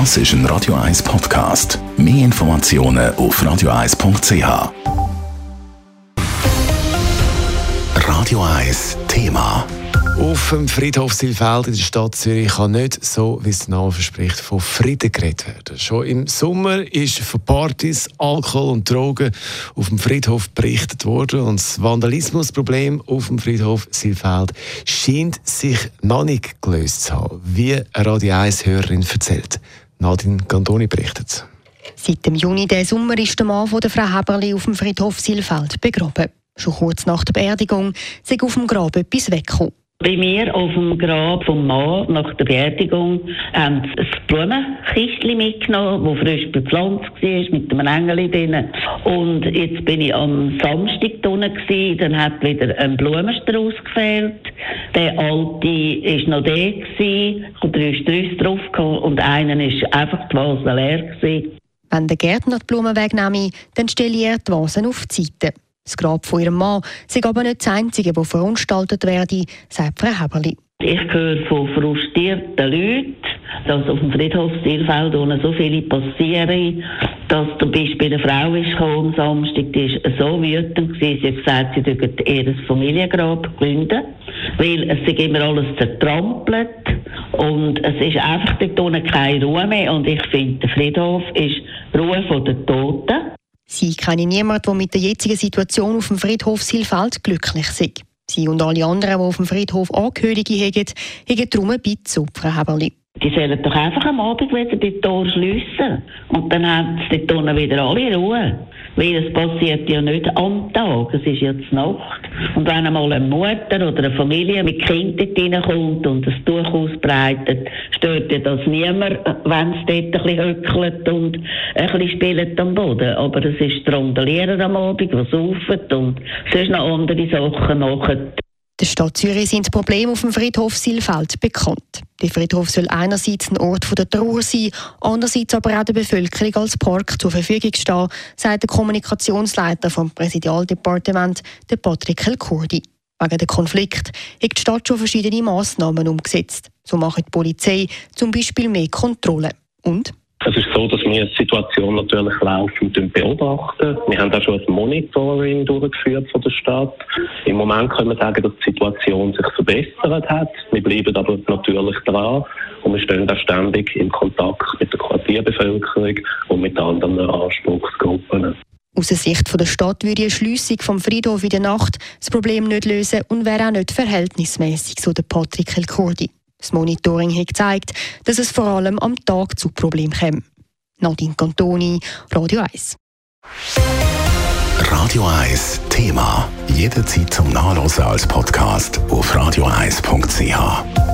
Das ist ein Radio 1 Podcast. Mehr Informationen auf radio1.ch. Radio 1 Thema. Auf dem Friedhof Silfeld in der Stadt Zürich kann nicht so, wie es der Name verspricht, von Frieden geredet werden. Schon im Sommer ist von Partys, Alkohol und Drogen auf dem Friedhof berichtet worden und das Vandalismusproblem auf dem Friedhof Silfeld scheint sich noch nicht gelöst zu haben, wie eine Radio 1-Hörerin erzählt. Nadine Gandoni berichtet. Seit dem Juni diesen Sommer ist der Mann von der Frau Heberli auf dem Friedhof Silfeld begraben. Schon kurz nach der Beerdigung sei auf dem Grab etwas weggekommen. Bei mir auf dem Grab vom Mann nach der Beerdigung haben sie ein Blumenkistchen mitgenommen, das frisch bepflanzt war, mit einem Engel drin. Und jetzt bin ich am Samstag drinnen dann hat wieder ein Blumenstrauß gefehlt. Der alte war noch gewesen, und drei Strauß drauf und einer war einfach die Vase leer gewesen. Wenn der Gärtner die Blumen wegnehme, dann stelle er die Vasen auf die Seite. Das Grab von ihrem Mann sei aber nicht das einzige, das verunstaltet werde, sagt Frau Heberli. Ich höre von frustrierten Leuten, dass auf dem Friedhof Stilfeld so viele passieren, dass zum Beispiel eine Frau ist am Samstag, die war so wütend, gewesen, sie hat gesagt, sie würde ihr Familiengrab gründen, weil es sich immer alles zertrampelt und es ist einfach dort keine Ruhe mehr und ich finde, der Friedhof ist Ruhe den Toten. Sie kennen niemanden, der mit der jetzigen Situation auf dem Friedhof Silfeld glücklich sei. Sie und alle anderen, die auf dem Friedhof Angehörige haben, haben darum ein bisschen Frau Heberli. Die sollen doch einfach am Abend wieder die Tore schliessen. Und dann haben sie die wieder alle Ruhe. Weil es passiert ja nicht am Tag, es ist jetzt Nacht. Und wenn einmal eine Mutter oder eine Familie mit Kind dort reinkommt und ein Tuch ausbreitet, stört ja das niemand, wenn es dort ein bisschen höckelt und ein bisschen spielt am Boden. Aber es ist das Randalieren am Abend, was saufen und sonst noch andere Sachen machen. Der Stadt Zürich sind Probleme auf dem Friedhof Silfeld bekannt. Der Friedhof soll einerseits ein Ort der Trauer sein, andererseits aber auch der Bevölkerung als Park zur Verfügung stehen, sagt der Kommunikationsleiter vom Präsidialdepartement, der Patrick Elkurdi. Wegen dem Konflikt hat die Stadt schon verschiedene Massnahmen umgesetzt. So macht die Polizei zum Beispiel mehr Kontrollen. Und es ist so, dass wir die Situation natürlich laufend beobachten. Wir haben auch schon ein Monitoring durchgeführt von der Stadt. Im Moment können wir sagen, dass die Situation sich verbessert hat. Wir bleiben aber natürlich dran und wir stehen auch ständig in Kontakt mit der Quartierbevölkerung und mit anderen Anspruchsgruppen. Aus der Sicht der Stadt würde eine Schliessung vom Friedhof in der Nacht das Problem nicht lösen und wäre auch nicht verhältnismäßig, so der Patrick Elkurdi. Das Monitoring hat gezeigt, dass es vor allem am Tag zu Problemen kommt. Nadine Cantoni, Radio 1. Radio 1 Thema. Jederzeit zum Nachlesen als Podcast auf radio1.ch.